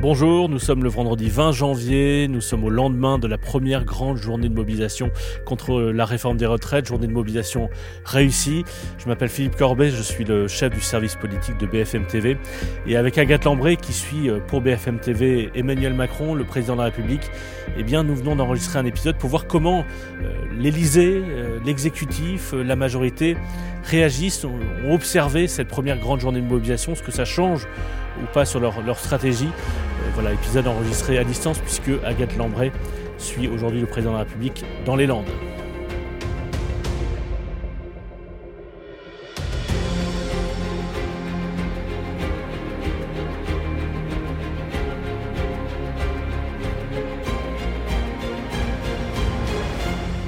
Bonjour, nous sommes le vendredi 20 janvier, nous sommes au lendemain de la première grande journée de mobilisation contre la réforme des retraites, journée de mobilisation réussie. Je m'appelle Philippe Corbet, je suis le chef du service politique de BFM TV et avec Agathe Lambré qui suit euh, pour BFM TV Emmanuel Macron, le président de la République, eh bien nous venons d'enregistrer un épisode pour voir comment euh, l'Élysée, euh, l'exécutif, la majorité réagissent, ont observé cette première grande journée de mobilisation, ce que ça change ou pas sur leur, stratégie. Euh, voilà, épisode enregistré à distance puisque Agathe Lambray suit aujourd'hui le président de la République dans les Landes.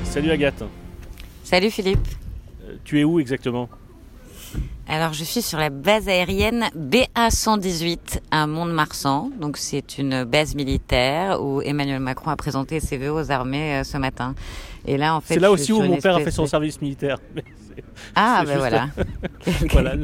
Salut Agathe. Salut Philippe. Tu es où exactement? Alors, je suis sur la base aérienne BA-118 à Mont-de-Marsan. Donc, c'est une base militaire où Emmanuel Macron a présenté ses vœux aux armées euh, ce matin. Et là, en fait, c'est là aussi où mon père a fait son service militaire. Ah, ben voilà. voilà.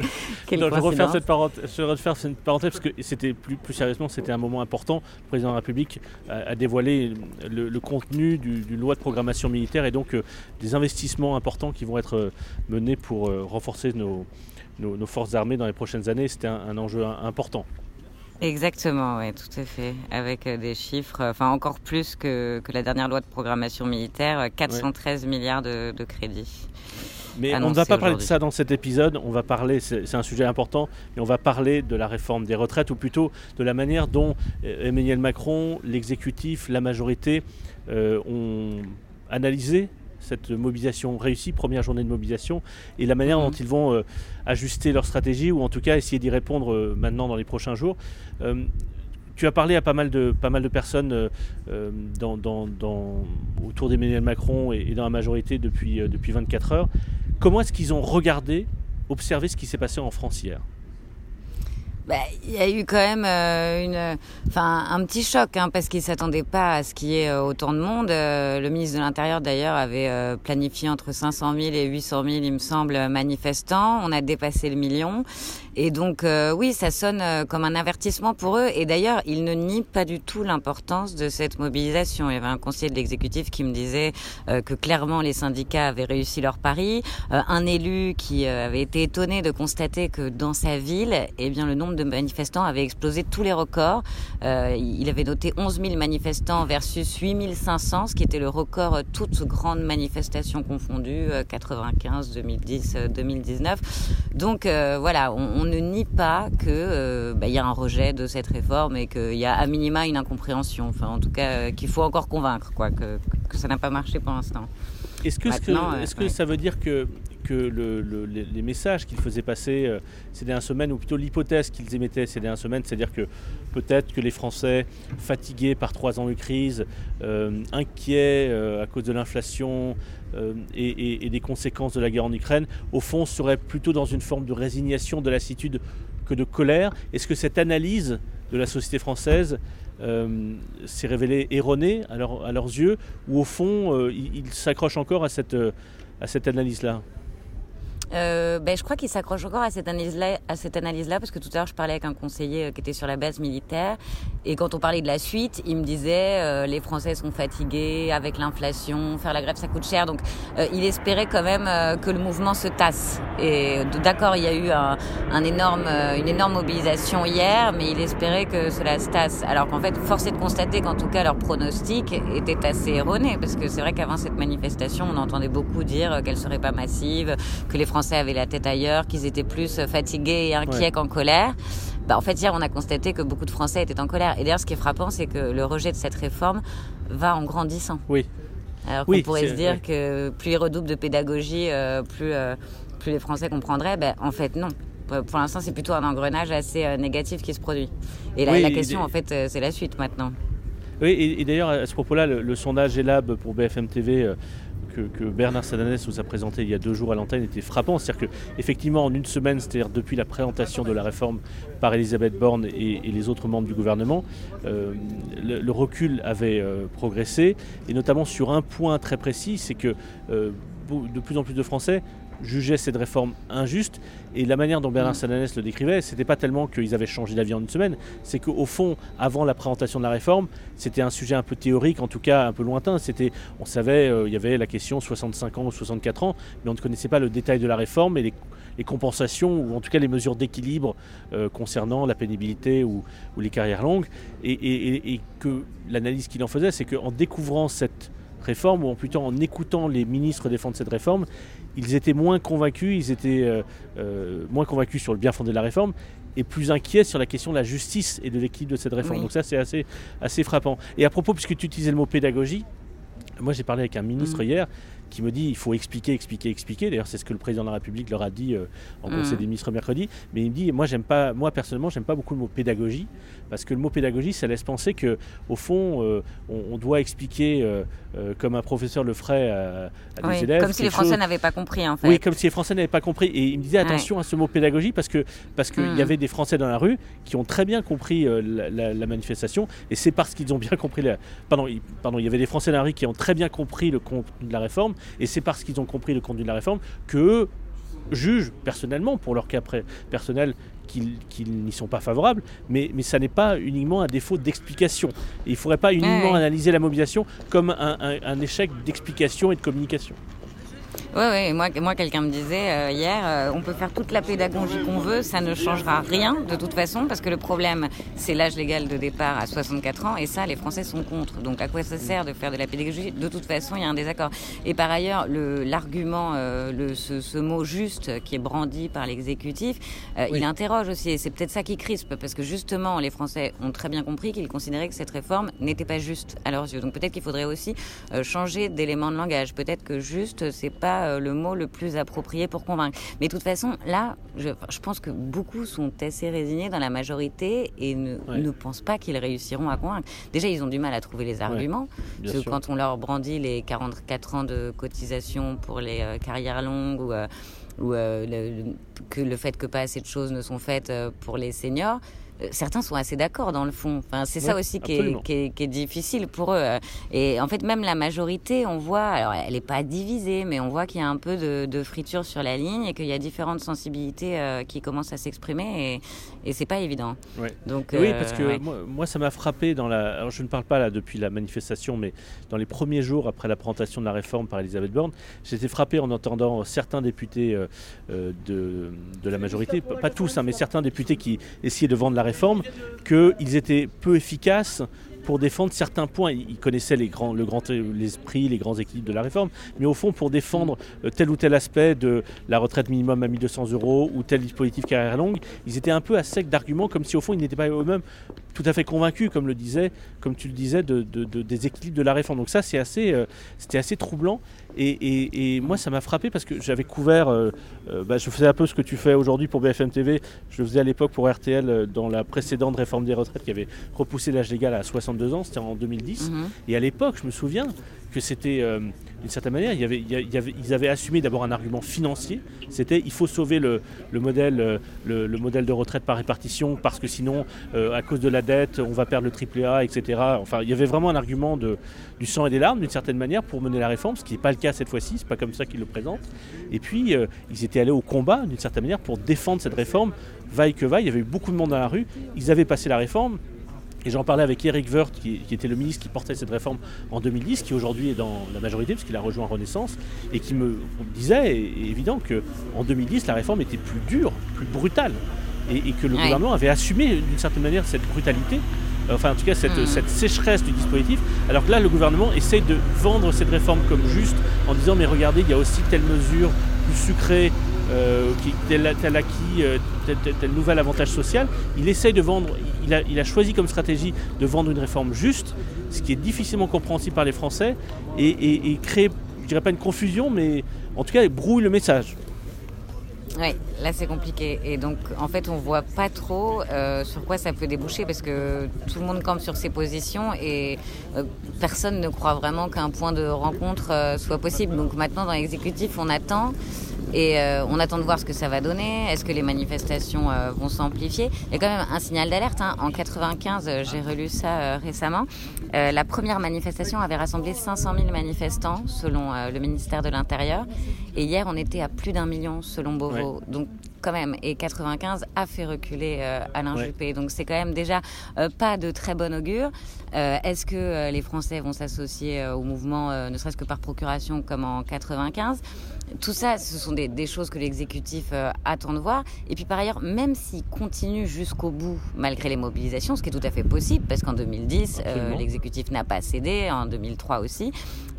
je, vais refaire cette parenthèse, je vais refaire cette parenthèse parce que c'était plus, plus sérieusement, c'était un moment important. Le président de la République a, dévoilé le, contenu d'une loi de programmation militaire et donc euh, des investissements importants qui vont être euh, menés pour renforcer nos, nos, forces armées dans les prochaines années. C'était un, enjeu important. Exactement, oui, tout à fait. Avec euh, des chiffres, euh, enfin encore plus que, que, la dernière loi de programmation militaire, 413 euh, milliards de, crédits. Mais on ne va pas parler de ça dans cet épisode, on va parler, c'est un sujet important, mais on va parler de la réforme des retraites, ou plutôt de la manière dont Emmanuel Macron, l'exécutif, la majorité ont analysé cette mobilisation réussie, première journée de mobilisation, et la manière dont mhm. ils vont euh, ajuster leur stratégie, ou en tout cas essayer d'y répondre euh, maintenant dans les prochains jours. Euh, tu as parlé à pas mal de, pas mal de personnes dans, dans, autour d'Emmanuel Macron et, dans la majorité depuis, depuis 24 heures. Comment est-ce qu'ils ont regardé, observé ce qui s'est passé en France hier? Bah, il y a eu quand même euh, un petit choc, hein, parce qu'ils s'attendaient pas à ce qu'il y ait euh, autant de monde. Euh, le ministre de l'Intérieur, d'ailleurs, avait planifié entre 500 000 et 800 000, il me semble, manifestants. On a dépassé le million. Et donc, oui, ça sonne comme un avertissement pour eux. Et d'ailleurs, ils ne nient pas du tout l'importance de cette mobilisation. Il y avait un conseiller de l'exécutif qui me disait que clairement, les syndicats avaient réussi leur pari. un élu qui avait été étonné de constater que dans sa ville, eh bien, le nombre de manifestants avait explosé tous les records. Euh, il avait noté 11 000 manifestants versus 8 500, ce qui était le record euh, toutes grandes manifestations confondues, 95, 2010, 2019. Donc euh, voilà, ne nie pas que bah, il y a un rejet de cette réforme et qu'il y a à minima une incompréhension. Enfin, en tout cas, qu'il faut encore convaincre, quoi, que, que ça n'a pas marché pour l'instant. Est-ce que, est-ce que ça veut dire que que les, messages qu'ils faisaient passer euh, ces dernières semaines, ou plutôt l'hypothèse qu'ils émettaient ces dernières semaines, c'est-à-dire que peut-être que les Français, fatigués par trois ans de crise, euh, inquiets euh, à cause de l'inflation et, des conséquences de la guerre en Ukraine, au fond seraient plutôt dans une forme de résignation, de lassitude que de colère. Est-ce que cette analyse de la société française s'est révélée erronée à, leurs yeux, ou au fond, ils s'accrochent encore à cette analyse-là? Euh, ben, je crois qu'il s'accroche encore à cette analyse-là, à cette analyse-là, parce que tout à l'heure je parlais avec un conseiller euh, qui était sur la base militaire, et quand on parlait de la suite, il me disait euh, les Français sont fatigués avec l'inflation, faire la grève ça coûte cher, donc euh, il espérait quand même que le mouvement se tasse. Et d'accord, il y a eu un, un énorme, une énorme mobilisation hier, mais il espérait que cela se tasse. Alors qu'en fait, force est de constater qu'en tout cas leur pronostic était assez erroné, parce que c'est vrai qu'avant cette manifestation, on entendait beaucoup dire qu'elle serait pas massive, que les Français avaient la tête ailleurs, qu'ils étaient plus fatigués et inquiets qu'en colère. Bah, en fait, hier, on a constaté que beaucoup de Français étaient en colère. Et d'ailleurs, ce qui est frappant, c'est que le rejet de cette réforme va en grandissant. Oui. Alors qu'on pourrait se dire que plus ils redoublent de pédagogie, euh, plus, euh, plus les Français comprendraient. Ben, en fait, non. Pour l'instant, c'est plutôt un engrenage assez euh, négatif qui se produit. Et la question, en fait, c'est la suite maintenant. Oui, et, d'ailleurs, à ce propos-là, le, le, sondage ELAB pour BFM TV que, Bernard Sadanès nous a présenté il y a deux jours à l'antenne était frappant. C'est-à-dire qu'effectivement, en une semaine, c'est-à-dire depuis la présentation de la réforme par Elisabeth Borne et, les autres membres du gouvernement, euh, le, recul avait euh, progressé, et notamment sur un point très précis, c'est que euh, de plus en plus de Français jugeaient cette réforme injuste. Et la manière dont Bernard Mm. Sananès le décrivait, c'était pas tellement qu'ils avaient changé d'avis en une semaine, c'est qu'au fond, avant la présentation de la réforme, c'était un sujet un peu théorique, en tout cas un peu lointain. C'était, on savait, euh, il y avait la question 65 ans ou 64 ans, mais on ne connaissait pas le détail de la réforme et les, les compensations, ou en tout cas les mesures d'équilibre euh, concernant la pénibilité ou, ou les carrières longues. Et- et que l'analyse qu'il en faisait, c'est qu'en découvrant cette réforme, ou plutôt en écoutant les ministres défendre cette réforme, ils étaient moins convaincus, ils étaient euh, euh, moins convaincus sur le bien fondé de la réforme et plus inquiets sur la question de la justice et de l'équilibre de cette réforme. Oui. Donc ça, c'est assez, assez frappant. Et à propos, puisque tu utilisais le mot pédagogie, moi j'ai parlé avec un ministre Mhm. hier qui me dit il faut expliquer, expliquer, expliquer. D'ailleurs, c'est ce que le président de la République leur a dit euh, en conseil des ministres mercredi. Mais il me dit moi j'aime pas, moi personnellement, j'aime pas beaucoup le mot pédagogie parce que le mot pédagogie, ça laisse penser que au fond, euh, on, on doit expliquer euh, comme un professeur le ferait à, à des élèves. comme si les Français chose- n'avaient pas compris en fait. oui, comme si les Français n'avaient pas compris. Et il me disait attention à ce mot pédagogie parce que parce qu'il Mm. y avait des Français dans la rue qui ont très bien compris la, la- la manifestation. Et c'est parce qu'ils ont bien compris la. Pardon, il, pardon, il y avait des Français dans la rue qui ont très bien compris le contenu de la réforme. Et c'est parce qu'ils ont compris le contenu de la réforme que jugent personnellement, pour leur cas personnel, qu'ils n'y sont pas favorables. Mais, mais ça n'est pas uniquement un défaut d'explication. Il ne faudrait pas uniquement analyser la mobilisation comme un, un- un échec d'explication et de communication. Oui, oui. Moi, moi quelqu'un me disait euh, hier, euh, on peut faire toute la pédagogie qu'on veut, ça ne changera rien de toute façon, parce que le problème, c'est l'âge légal de départ à 64 ans, et ça, les Français sont contre. Donc, à quoi ça sert de faire de la pédagogie? De toute façon, il y a un désaccord. Et par ailleurs, le- l'argument, euh, ce, ce mot juste qui est brandi par l'exécutif, euh, Oui. il interroge aussi, et c'est peut-être ça qui crispe, parce que justement, les Français ont très bien compris qu'ils considéraient que cette réforme n'était pas juste à leurs yeux. Donc, peut-être qu'il faudrait aussi euh, changer d'élément de langage. Peut-être que juste, c'est pas euh, le mot le plus approprié pour convaincre. Mais de toute façon, là, je, pense que beaucoup sont assez résignés dans la majorité et ne, Ouais. ne pensent pas qu'ils réussiront à convaincre. Déjà, ils ont du mal à trouver les arguments. Parce que quand on leur brandit les 44 ans de cotisation pour les euh, carrières longues ou, euh, ou euh, le- le- que le fait que pas assez de choses ne sont faites pour les seniors, certains sont assez d'accord dans le fond. Enfin, c'est ça aussi qui est, absolument. qui, est, qui est difficile pour eux. Et en fait, même la majorité, on voit, alors elle n'est pas divisée, mais on voit qu'il y a un peu de, de friture sur la ligne et qu'il y a différentes sensibilités euh, qui commencent à s'exprimer et, et c'est pas évident. Ouais. Donc, Oui, euh, parce que ouais. moi, moi, ça m'a frappé dans la. Alors, je ne parle pas là depuis la manifestation, mais dans les premiers jours après la présentation de la réforme par Elisabeth Borne, j'étais frappé en entendant certains députés euh, euh, de, de la majorité, pas pas tous, hein, mais certains députés qui essayaient de vendre la réforme, qu'ils étaient peu efficaces pour défendre certains points. Ils ils connaissaient les grands, le grand l'esprit, les grands équilibres de la réforme, mais au fond, pour défendre euh, tel ou tel aspect de la retraite minimum à 1200 euros ou tel dispositif carrière longue, ils étaient un peu à sec d'arguments, comme si au fond, ils n'étaient pas eux-mêmes tout à fait convaincus, comme le disait, comme tu le disais, de, de- de- des équilibres de la réforme. Donc ça, c'est assez, euh, c'était assez troublant. Et, moi, ça m'a frappé parce que j'avais couvert, euh, bah, je faisais un peu ce que tu fais aujourd'hui pour BFM TV. Je le faisais à l'époque pour RTL dans la précédente réforme des retraites qui avait repoussé l'âge légal à 62 ans. C'était en 2010. Mhm. Et à l'époque, je me souviens que c'était, euh, d'une certaine manière, il y avait, il y a- il y avait- ils avaient assumé d'abord un argument financier. C'était il faut sauver le, le modèle, euh, le, le modèle de retraite par répartition parce que sinon, euh, à cause de la dette, on va perdre le triple A, etc. Enfin, il y avait vraiment un argument de, du sang et des larmes d'une certaine manière pour mener la réforme, ce qui n'est pas le cas cette fois-ci. C'est pas comme ça qu'ils le présentent. Et puis, euh, ils étaient allés au combat d'une certaine manière pour défendre cette réforme, vaille que vaille. Il y avait eu beaucoup de monde dans la rue. Ils avaient passé la réforme. Et j'en parlais avec Eric Woerth, qui, qui était le ministre qui portait cette réforme en 2010, qui aujourd'hui est dans la majorité, puisqu'il a rejoint Renaissance, et qui me disait, et, et évident, qu'en 2010, la réforme était plus dure, plus brutale, et, et que le Ouais. gouvernement avait assumé d'une certaine manière cette brutalité, enfin en tout cas cette, Mhm. cette sécheresse du dispositif, alors que là, le gouvernement essaye de vendre cette réforme comme juste, en disant, mais regardez, il y a aussi telle mesure plus sucrée, euh, qui, tel, tel acquis, euh, tel, nouvel avantage social, il essaye de vendre, il a, choisi comme stratégie de vendre une réforme juste, ce qui est difficilement compréhensible par les Français, et, crée, je dirais pas une confusion, mais en tout cas, brouille le message. Oui, là c'est compliqué. Et donc en fait on voit pas trop euh, sur quoi ça peut déboucher parce que tout le monde campe sur ses positions et personne ne croit vraiment qu'un point de rencontre soit possible. Donc maintenant dans l'exécutif on attend. Et euh, on attend de voir ce que ça va donner. Est-ce que les manifestations euh, vont s'amplifier? Il y a quand même un signal d'alerte. Hein. En 95, euh, j'ai relu ça récemment. la première manifestation avait rassemblé 500 000 manifestants, selon le ministère de l'Intérieur. Et hier, on était à plus d'un million, selon Beauvau. Donc quand même. Et 95 a fait reculer Alain Juppé. Donc c'est quand même déjà pas de très bon augure. Est-ce que les Français vont s'associer au mouvement, ne serait-ce que par procuration, comme en 95 tout ça, ce sont des, choses que l'exécutif euh, attend de voir. Et puis par ailleurs, même s'il continue jusqu'au bout, malgré les mobilisations, ce qui est tout à fait possible, parce qu'en 2010, euh, l'exécutif n'a pas cédé, en 2003 aussi,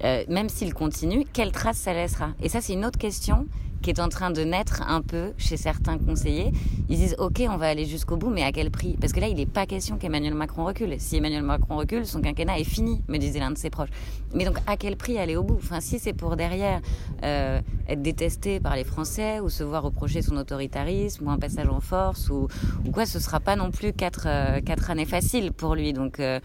euh, même s'il continue, quelle trace ça laissera? Et ça, c'est une autre question qui est en train de naître un peu chez certains conseillers. Ils disent OK, on va aller jusqu'au bout, mais à quel prix? Parce que là, il n'est pas question qu'Emmanuel Macron recule. Si Emmanuel Macron recule, son quinquennat est fini, me disait l'un de ses proches. Mais donc, à quel prix aller au bout? Enfin, si c'est pour derrière euh, être détesté par les Français ou se voir reprocher son autoritarisme ou un passage en force ou, ou quoi, ce sera pas non plus quatre, euh, quatre années faciles pour lui. Donc, euh,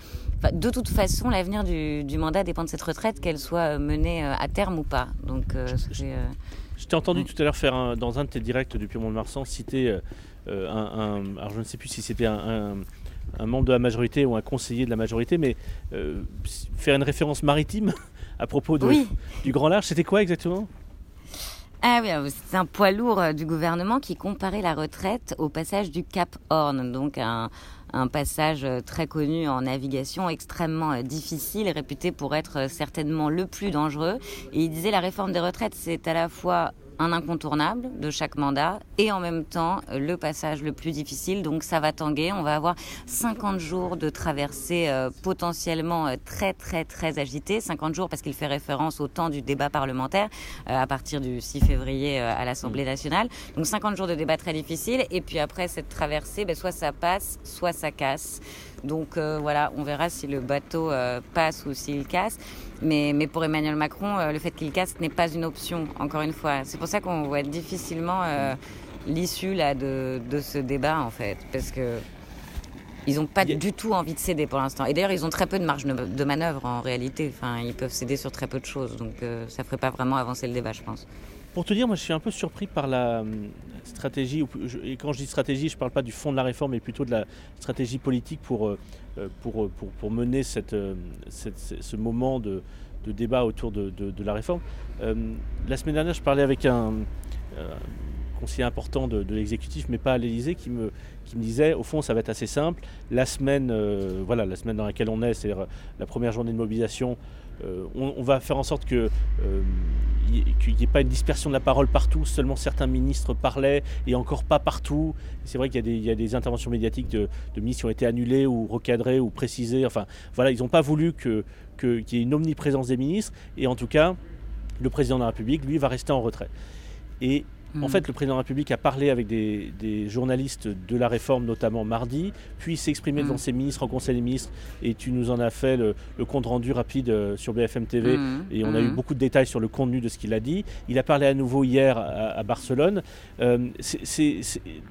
de toute façon, l'avenir du, du, mandat dépend de cette retraite, qu'elle soit menée à terme ou pas. Donc, j'ai je t'ai entendu mm. tout à l'heure faire dans un de tes directs depuis Mont-de-Marsan citer euh, euh, un, Alors je ne sais plus si c'était un, membre de la majorité ou un conseiller de la majorité, mais euh, faire une référence maritime à propos de, du Grand Large, c'était quoi exactement? Ah oui, c'est un poids lourd du gouvernement qui comparait la retraite au passage du Cap Horn, donc un, un passage très connu en navigation, extrêmement difficile, réputé pour être certainement le plus dangereux. Et il disait la réforme des retraites, c'est à la fois un incontournable de chaque mandat et en même temps le passage le plus difficile. Donc ça va tanguer. On va avoir 50 jours de traversée euh, potentiellement euh, très très très agitée. 50 jours parce qu'il fait référence au temps du débat parlementaire euh, à partir du 6 février à l'Assemblée nationale. Donc 50 jours de débat très difficile. Et puis après cette traversée, ben, soit ça passe, soit ça casse. Donc voilà, on verra si le bateau passe ou s'il casse. Mais, mais pour Emmanuel Macron, euh, le fait qu'il casse n'est pas une option, encore une fois. C'est pour ça qu'on voit difficilement euh, l'issue là, de, de, ce débat, en fait. Parce que ils n'ont pas du tout envie de céder pour l'instant. Et d'ailleurs, ils ont très peu de marge de manœuvre en réalité. Enfin, ils peuvent céder sur très peu de choses. Donc euh, ça ne ferait pas vraiment avancer le débat, je pense. Pour te dire, moi je suis un peu surpris par la stratégie, et quand je dis stratégie, je ne parle pas du fond de la réforme, mais plutôt de la stratégie politique pour, pour, pour, pour mener cette, ce moment de, de, débat autour de, de, la réforme. la semaine dernière, je parlais avec un, conseiller important de, l'exécutif, mais pas à l'Élysée, qui me, qui me disait, au fond, ça va être assez simple. La semaine, euh, voilà, la semaine dans laquelle on est, c'est la première journée de mobilisation, euh, on, va faire en sorte euh, qu'il n'y ait pas une dispersion de la parole partout, seulement certains ministres parlaient et encore pas partout. C'est vrai qu'il y, a des interventions médiatiques de, ministres qui ont été annulées ou recadrées ou précisées. Enfin, voilà, ils n'ont pas voulu qu'il y ait une omniprésence des ministres et en tout cas, le président de la République, lui, va rester en retrait. Et en hmm. fait, le président de la République a parlé avec des, journalistes de la réforme, notamment mardi, puis s'est exprimé devant hmm. ses ministres en Conseil des ministres, et tu nous en as fait le, compte rendu rapide euh, sur BFM TV, hmm. et on a eu beaucoup de détails sur le contenu de ce qu'il a dit. Il a parlé à nouveau hier à, Barcelone. Euh,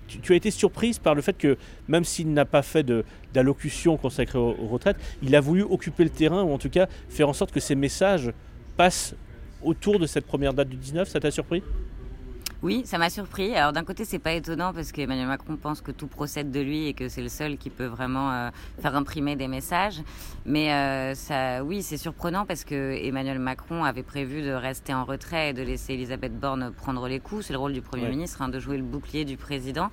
tu, as été surprise par le fait que, même s'il n'a pas fait d'allocution consacrée aux, aux retraites, il a voulu occuper le terrain, ou en tout cas faire en sorte que ses messages passent autour de cette première date du 19. Ça t'a surpris? Oui, ça m'a surpris. Alors d'un côté, c'est pas étonnant parce qu'Emmanuel Macron pense que tout procède de lui et que c'est le seul qui peut vraiment euh, faire imprimer des messages. Mais euh, ça, oui, c'est surprenant parce que Emmanuel Macron avait prévu de rester en retrait et de laisser Elisabeth Borne prendre les coups. C'est le rôle du Premier ministre hein, de jouer le bouclier du président.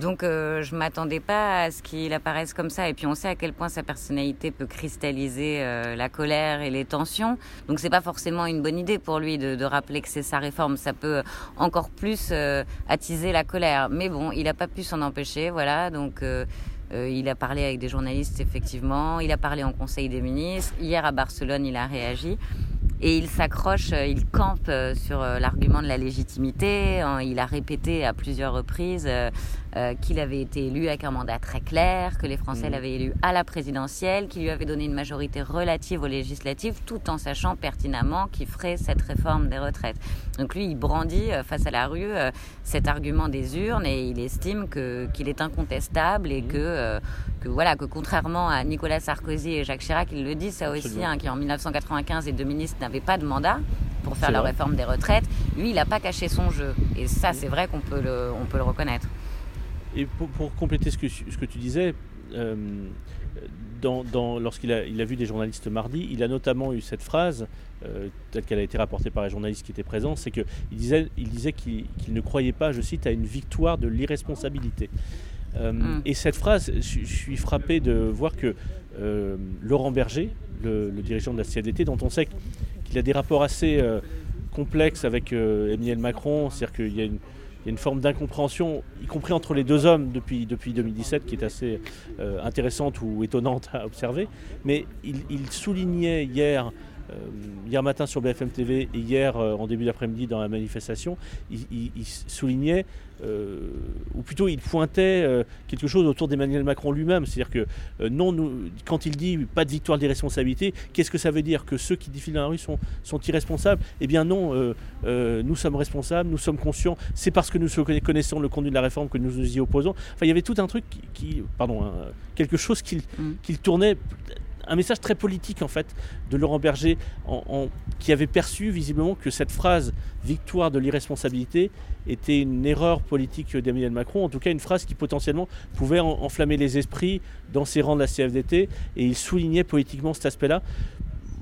Donc euh, je m'attendais pas à ce qu'il apparaisse comme ça. Et puis on sait à quel point sa personnalité peut cristalliser la colère et les tensions. Donc c'est pas forcément une bonne idée pour lui de, de rappeler que c'est sa réforme. Ça peut encore plus euh, attiser la colère. Mais bon, il n'a pas pu s'en empêcher, voilà. Donc euh, euh, il a parlé avec des journalistes, effectivement. Il a parlé en Conseil des ministres. Hier à Barcelone, il a réagi. Et il s'accroche, il campe sur l'argument de la légitimité. Il a répété à plusieurs reprises euh, qu'il avait été élu avec un mandat très clair, que les Français mmh. l'avaient élu à la présidentielle, qu'il lui avait donné une majorité relative aux législatives, tout en sachant pertinemment qu'il ferait cette réforme des retraites. Donc lui, il brandit euh, face à la rue euh, cet argument des urnes et il estime qu'il est incontestable et mmh. que, que, voilà, que contrairement à Nicolas Sarkozy et Jacques Chirac, il le dit ça aussi, hein, qui en 1995 et deux ministres n'avaient pas de mandat pour faire la réforme des retraites. Lui, il n'a pas caché son jeu. Et ça, c'est vrai qu'on peut le, on peut le reconnaître. Et pour, compléter ce que, ce que tu disais, euh, dans, lorsqu'il a, il a vu des journalistes mardi, il a notamment eu cette phrase, euh, telle qu'elle a été rapportée par les journalistes qui étaient présents, c'est qu'il disait, il disait qu'il, ne croyait pas, je cite, à une victoire de l'irresponsabilité. Euh, mm. Et cette phrase, je, suis frappé de voir que Laurent Berger, le, dirigeant de la CFDT, dont on sait qu'il a des rapports assez complexes avec Emmanuel Macron, c'est-à-dire qu'il y a une une forme d'incompréhension, y compris entre les deux hommes depuis, depuis 2017, qui est assez euh, intéressante ou étonnante à observer. Mais il, soulignait hier, euh, hier matin sur BFM TV et hier euh, en début d'après-midi dans la manifestation, il soulignait euh, ou plutôt il pointait euh, quelque chose autour d'Emmanuel Macron lui-même. C'est-à-dire que euh, non, nous, quand il dit pas de victoire d'irresponsabilité, qu'est-ce que ça veut dire? Que ceux qui défilent dans la rue sont, sont irresponsables? Eh bien non, nous sommes responsables, nous sommes conscients. C'est parce que nous connaissons le conduit de la réforme que nous nous y opposons. Enfin, il y avait tout un truc qui, pardon, hein, quelque chose qu'il mm. tournait un message très politique en fait de Laurent Berger qui avait perçu visiblement que cette phrase victoire de l'irresponsabilité était une erreur politique d'Emmanuel Macron, en tout cas une phrase qui potentiellement pouvait enflammer les esprits dans ses rangs de la CFDT et il soulignait politiquement cet aspect-là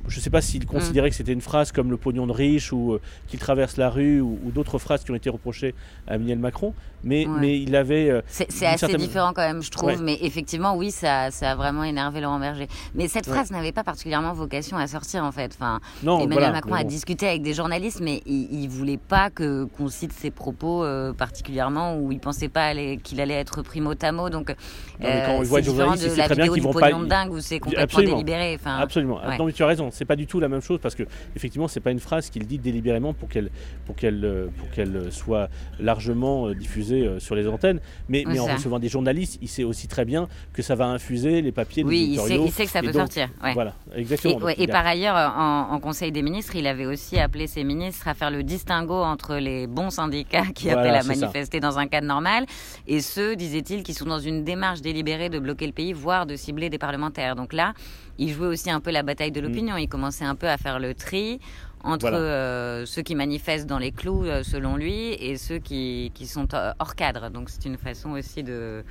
je ne sais pas s'il mm. considérait que c'était une phrase comme le pognon de riche ou euh, qu'il traverse la rue ou, d'autres phrases qui ont été reprochées à Emmanuel Macron, mais, mais il avait. Euh, c'est assez différent quand même, je trouve, mais effectivement, oui, ça, ça, a vraiment énervé Laurent Berger. Mais cette phrase n'avait pas particulièrement vocation à sortir en fait. Enfin, Emmanuel Macron a discuté avec des journalistes, mais il ne voulait pas qu'on cite ses propos euh, particulièrement ou il pensait pas qu'il allait être pris mot à mot. Donc, c'est différent de la vidéo du pognon de dingue où c'est complètement délibéré. Absolument. Non, mais tu as raison c'est pas du tout la même chose parce que effectivement c'est pas une phrase qu'il dit délibérément pour qu'elle pour qu'elle euh, pour qu'elle soit largement euh, diffusée euh, sur les antennes. Mais, mais en recevant des journalistes, il sait aussi très bien que ça va infuser les papiers. Oui, il sait, il sait, que ça peut sortir. Voilà, exactement. Et, par ailleurs, en, Conseil des ministres, il avait aussi appelé ses ministres à faire le distinguo entre les bons syndicats qui appellent à manifester dans un cadre normal et ceux, disait-il, qui sont dans une démarche délibérée de bloquer le pays, voire de cibler des parlementaires. Donc là, il jouait aussi un peu la bataille de mm. l'opinion. Il commençait un peu à faire le tri entre euh, ceux qui manifestent dans les clous, euh, selon lui, et ceux qui, qui sont euh, hors cadre. Donc c'est une façon aussi de,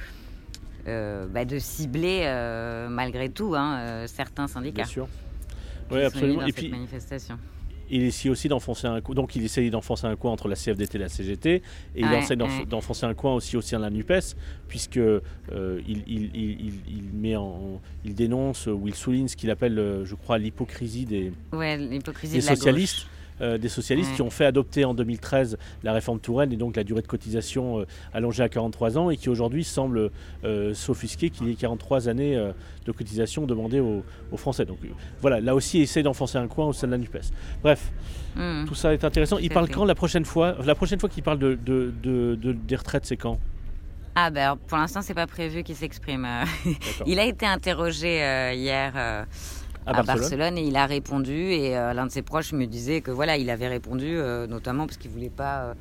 bah, de cibler, malgré tout, hein, certains syndicats. Bien sûr. Oui, absolument. et puis, manifestation il essaye aussi d'enfoncer un coin. Donc il essaye d'enfoncer un coin entre la CFDT et la CGT, et il essaie d'enfoncer un coin aussi au sein de la Nupes, puisque euh, il, il, met en, il dénonce ou il souligne ce qu'il appelle, euh, je crois, l'hypocrisie des, des socialistes. Euh, des socialistes qui ont fait adopter en 2013 la réforme Touraine et donc la durée de cotisation euh, allongée à 43 ans et qui aujourd'hui semble euh, s'offusquer qu'il y ait 43 années de cotisation demandées aux, Français. Donc voilà, là aussi, il essaie d'enfoncer un coin au sein de la NUPES. Bref. Hmm. Tout ça est intéressant. Il parle quand la prochaine fois La prochaine fois qu'il parle de, de, des retraites, c'est quand? Ah ben pour l'instant c'est pas prévu qu'il s'exprime. il a été interrogé hier à, Barcelone. et il a répondu et euh, l'un de ses proches me disait que voilà il avait répondu euh, notamment parce qu'il voulait pas euh,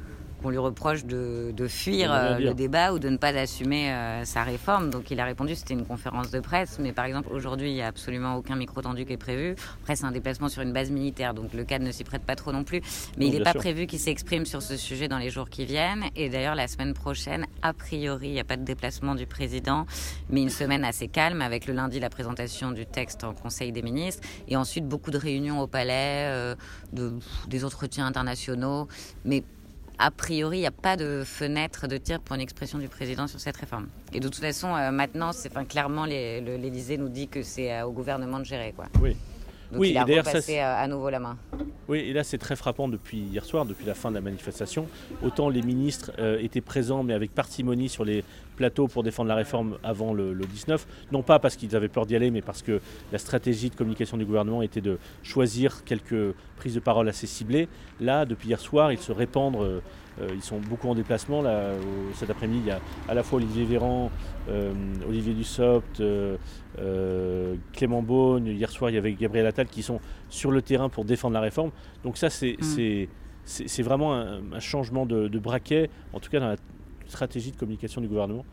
qu'on lui reproche de, fuir euh, le débat ou de ne pas assumer euh, sa réforme. Donc il a répondu, c'était une conférence de presse, mais par exemple aujourd'hui il n'y a absolument aucun micro tendu qui est prévu. Après c'est un déplacement sur une base militaire, donc le cadre ne s'y prête pas trop non plus. Mais il n'est pas prévu qu'il s'exprime sur ce sujet dans les jours qui viennent. Et d'ailleurs la semaine prochaine, a priori, il n'y a pas de déplacement du président, mais une semaine assez calme avec le lundi la présentation du texte en Conseil des ministres et ensuite beaucoup de réunions au palais, euh, de, des entretiens internationaux, mais a priori, il n'y a pas de fenêtre de tir pour une expression du président sur cette réforme. Et de toute façon, euh, maintenant, c'est, enfin, clairement, l'Élysée nous dit que c'est euh, au gouvernement de gérer. Quoi. Oui. Donc oui, il a repassé euh, à nouveau la main. Oui, et là c'est très frappant depuis hier soir, depuis la fin de la manifestation. Autant les ministres étaient présents, mais avec parcimonie sur les plateaux pour défendre la réforme avant le, 19. Non pas parce qu'ils avaient peur d'y aller, mais parce que la stratégie de communication du gouvernement était de choisir quelques prises de parole assez ciblées. Là, depuis hier soir, ils se répandent euh, ils sont beaucoup en déplacement. Là, cet après-midi, il y a à la fois Olivier Véran, euh, Olivier Dussopt, euh, Clément Beaune. Hier soir, il y avait Gabriel Attal qui sont sur le terrain pour défendre la réforme. Donc ça, c'est mm. vraiment un, changement de, braquet, en tout cas dans la stratégie de communication du gouvernement.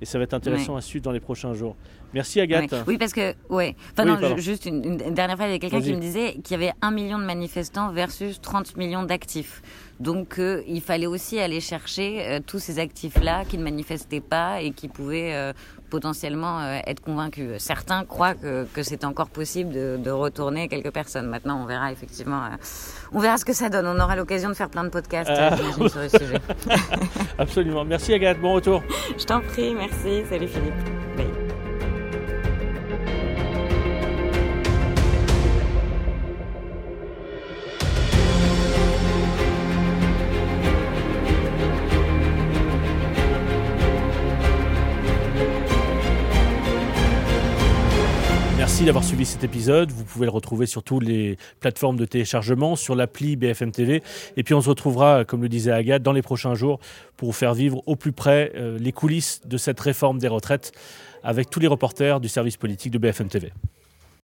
Et ça va être intéressant à suivre dans les prochains jours. Merci Agathe. Oui, parce que, ouais. Enfin, non, juste une, dernière fois, il y a quelqu'un qui me disait qu'il y avait un million de manifestants versus 30 millions d'actifs. Donc, euh, il fallait aussi aller chercher euh, tous ces actifs-là qui ne manifestaient pas et qui pouvaient euh, potentiellement être convaincus. Certains croient que, que c'est encore possible de, de, retourner quelques personnes. Maintenant, on verra effectivement, on verra ce que ça donne. On aura l'occasion de faire plein de podcasts sur le sujet. Absolument. Merci Agathe. Bon retour. Je t'en prie. Merci. Salut Philippe. D'avoir suivi cet épisode. Vous pouvez le retrouver sur toutes les plateformes de téléchargement, sur l'appli BFM TV. Et puis on se retrouvera, comme le disait Agathe, dans les prochains jours pour vous faire vivre au plus près euh, les coulisses de cette réforme des retraites avec tous les reporters du service politique de BFM TV.